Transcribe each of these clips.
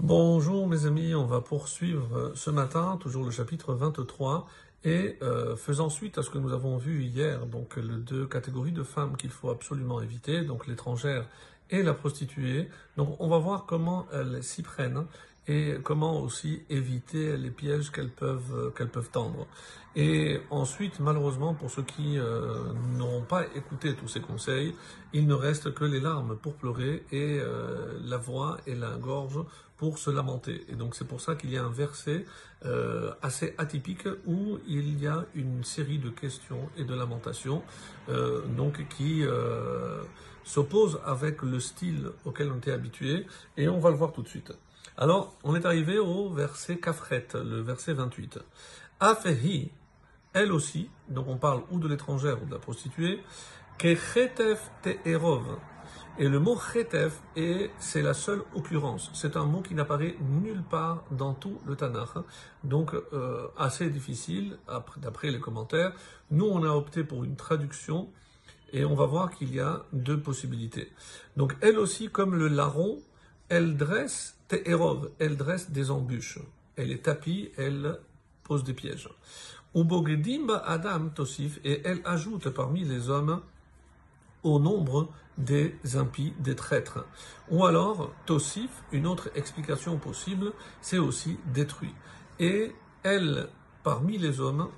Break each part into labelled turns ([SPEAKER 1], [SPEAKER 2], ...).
[SPEAKER 1] Bonjour mes amis, on va poursuivre ce matin, toujours le chapitre 23, et euh, faisant suite à ce que nous avons vu hier, donc les deux catégories de femmes qu'il faut absolument éviter, donc l'étrangère et la prostituée. Donc on va voir comment elles s'y prennent et comment aussi éviter les pièges qu'elles peuvent, euh, qu'elles peuvent tendre. Et ensuite, malheureusement, pour ceux qui euh, n'auront pas écouté tous ces conseils, il ne reste que les larmes pour pleurer et euh, la voix et la gorge pour se lamenter. Et donc c'est pour ça qu'il y a un verset assez atypique où il y a une série de questions et de lamentations, donc qui s'oppose avec le style auquel on était habitué, et on va le voir tout de suite. Alors, on est arrivé au verset Kafret, le verset 28. Afehi, elle aussi, donc on parle ou de l'étrangère ou de la prostituée, ke chetef erov. Et le mot chetef, c'est la seule occurrence. C'est un mot qui n'apparaît nulle part dans tout le Tanakh. Donc, euh, assez difficile, d'après les commentaires. Nous, on a opté pour une traduction et on va voir qu'il y a deux possibilités. Donc, elle aussi, comme le larron, elle dresse te'erov, elle dresse des embûches. Elle est tapie, elle pose des pièges. Adam Tosif, et elle ajoute parmi les hommes au nombre des impies, des traîtres. Ou alors, Tosif, une autre explication possible, c'est aussi détruit. Et elle, parmi les hommes,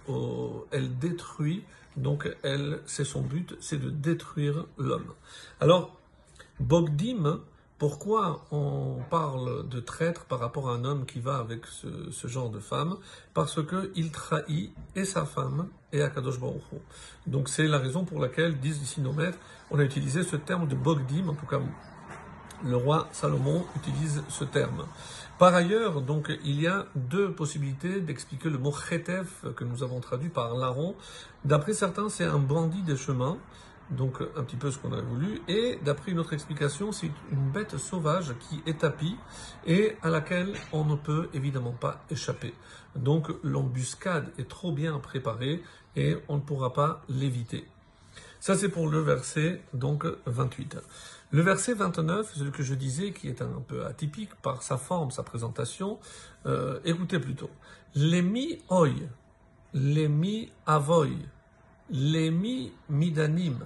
[SPEAKER 1] elle détruit, donc elle, c'est son but, c'est de détruire l'homme. Alors, Bogdim, pourquoi on parle de traître par rapport à un homme qui va avec ce, genre de femme Parce qu'il trahit et sa femme et Akadosh Baruch Donc c'est la raison pour laquelle, disent ici nos on a utilisé ce terme de Bogdim, en tout cas le roi Salomon utilise ce terme. Par ailleurs, il y a deux possibilités d'expliquer le mot chetef que nous avons traduit par larron. D'après certains, c'est un bandit des chemins donc un petit peu ce qu'on a voulu. Et d'après une autre explication, c'est une bête sauvage qui est tapie et à laquelle on ne peut évidemment pas échapper. Donc l'embuscade est trop bien préparée et on ne pourra pas l'éviter. Ça c'est pour le verset donc 28. Le verset 29, celui que je disais, qui est un peu atypique par sa forme, sa présentation, euh, écoutez plutôt. Lemi oi, lemi avoy, lemi midanim,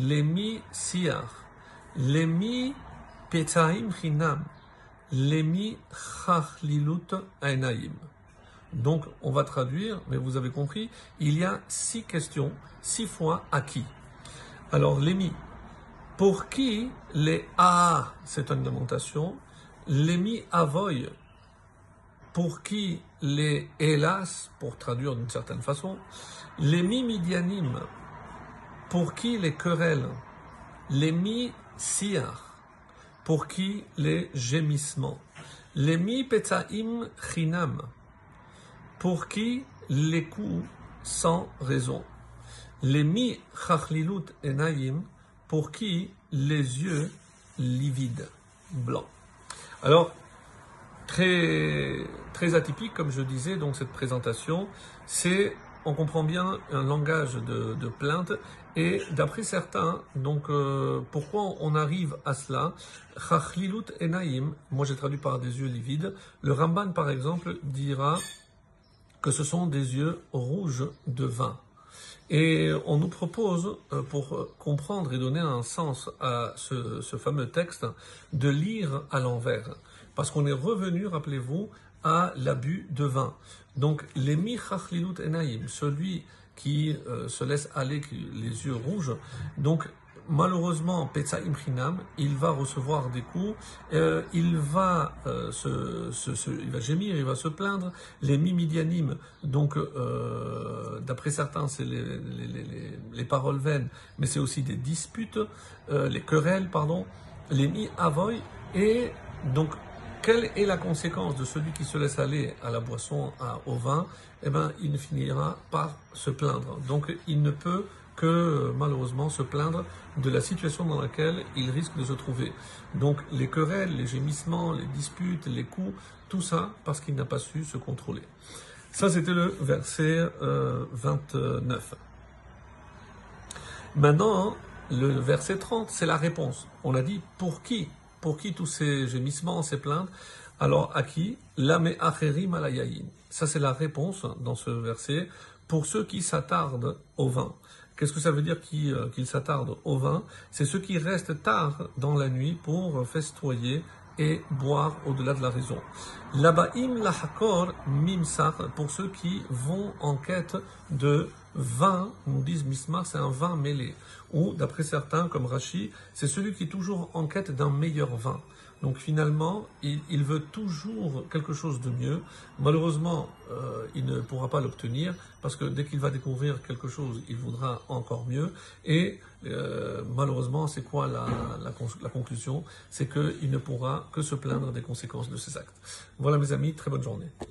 [SPEAKER 1] Lemi siach, lemi petzaim chinam, lemi chachlilut ainaim. Donc, on va traduire, mais vous avez compris, il y a six questions, six fois à qui. Alors, lemi, pour qui les a, c'est une lamentation, lemi avoy, pour qui les hélas, pour traduire d'une certaine façon, lemi midianim, pour qui les querelles, les mi siar, pour qui les gémissements, les mi petzaim chinam, pour qui les coups sans raison, les mi chachlilut enayim, pour qui les yeux livides, blancs? Alors, très, très atypique, comme je disais, donc cette présentation, c'est on comprend bien un langage de, plainte. Et d'après certains, donc euh, pourquoi on arrive à cela? Chachlilut enaim, moi j'ai traduit par des yeux livides. Le Ramban par exemple dira que ce sont des yeux rouges de vin. Et on nous propose, euh, pour comprendre et donner un sens à ce, ce fameux texte, de lire à l'envers. Parce qu'on est revenu, rappelez-vous, à l'abus de vin. Donc, les michachlilut enaim, celui qui euh, se laisse aller les yeux rouges, donc malheureusement, Petsa Imrinam, il va recevoir des coups, euh, il, va, euh, se, il va gémir, il va se plaindre. Les mimidianim, donc d'après certains, c'est les, les, les, paroles vaines, mais c'est aussi des disputes, les querelles, pardon, les mi-avoy, et donc quelle est la conséquence de celui qui se laisse aller à la boisson, au vin? Eh bien, il ne finira par se plaindre. Donc, il ne peut que malheureusement se plaindre de la situation dans laquelle il risque de se trouver. Donc, les querelles, les gémissements, les disputes, les coups, tout ça parce qu'il n'a pas su se contrôler. Ça, c'était le verset 29. Euh, Maintenant, le verset 30, c'est la réponse. On a dit pour qui? Pour qui tous ces gémissements, ces plaintes? Alors, à qui? Lame acherim alayayin. Ça, c'est la réponse dans ce verset. Pour ceux qui s'attardent au vin. Qu'est-ce que ça veut dire euh, qu'ils s'attardent au vin? C'est ceux qui restent tard dans la nuit pour festoyer et boire au-delà de la raison. Labaim lahakor mimsar, pour ceux qui vont en quête de vin, on dit mismar, c'est un vin mêlé. Ou, d'après certains, comme Rashi, c'est celui qui est toujours en quête d'un meilleur vin. Donc finalement, il, veut toujours quelque chose de mieux. Malheureusement, euh, il ne pourra pas l'obtenir parce que dès qu'il va découvrir quelque chose, il voudra encore mieux. Et euh, malheureusement, c'est quoi la, la conclusion? C'est qu'il ne pourra que se plaindre des conséquences de ses actes. Voilà mes amis, très bonne journée.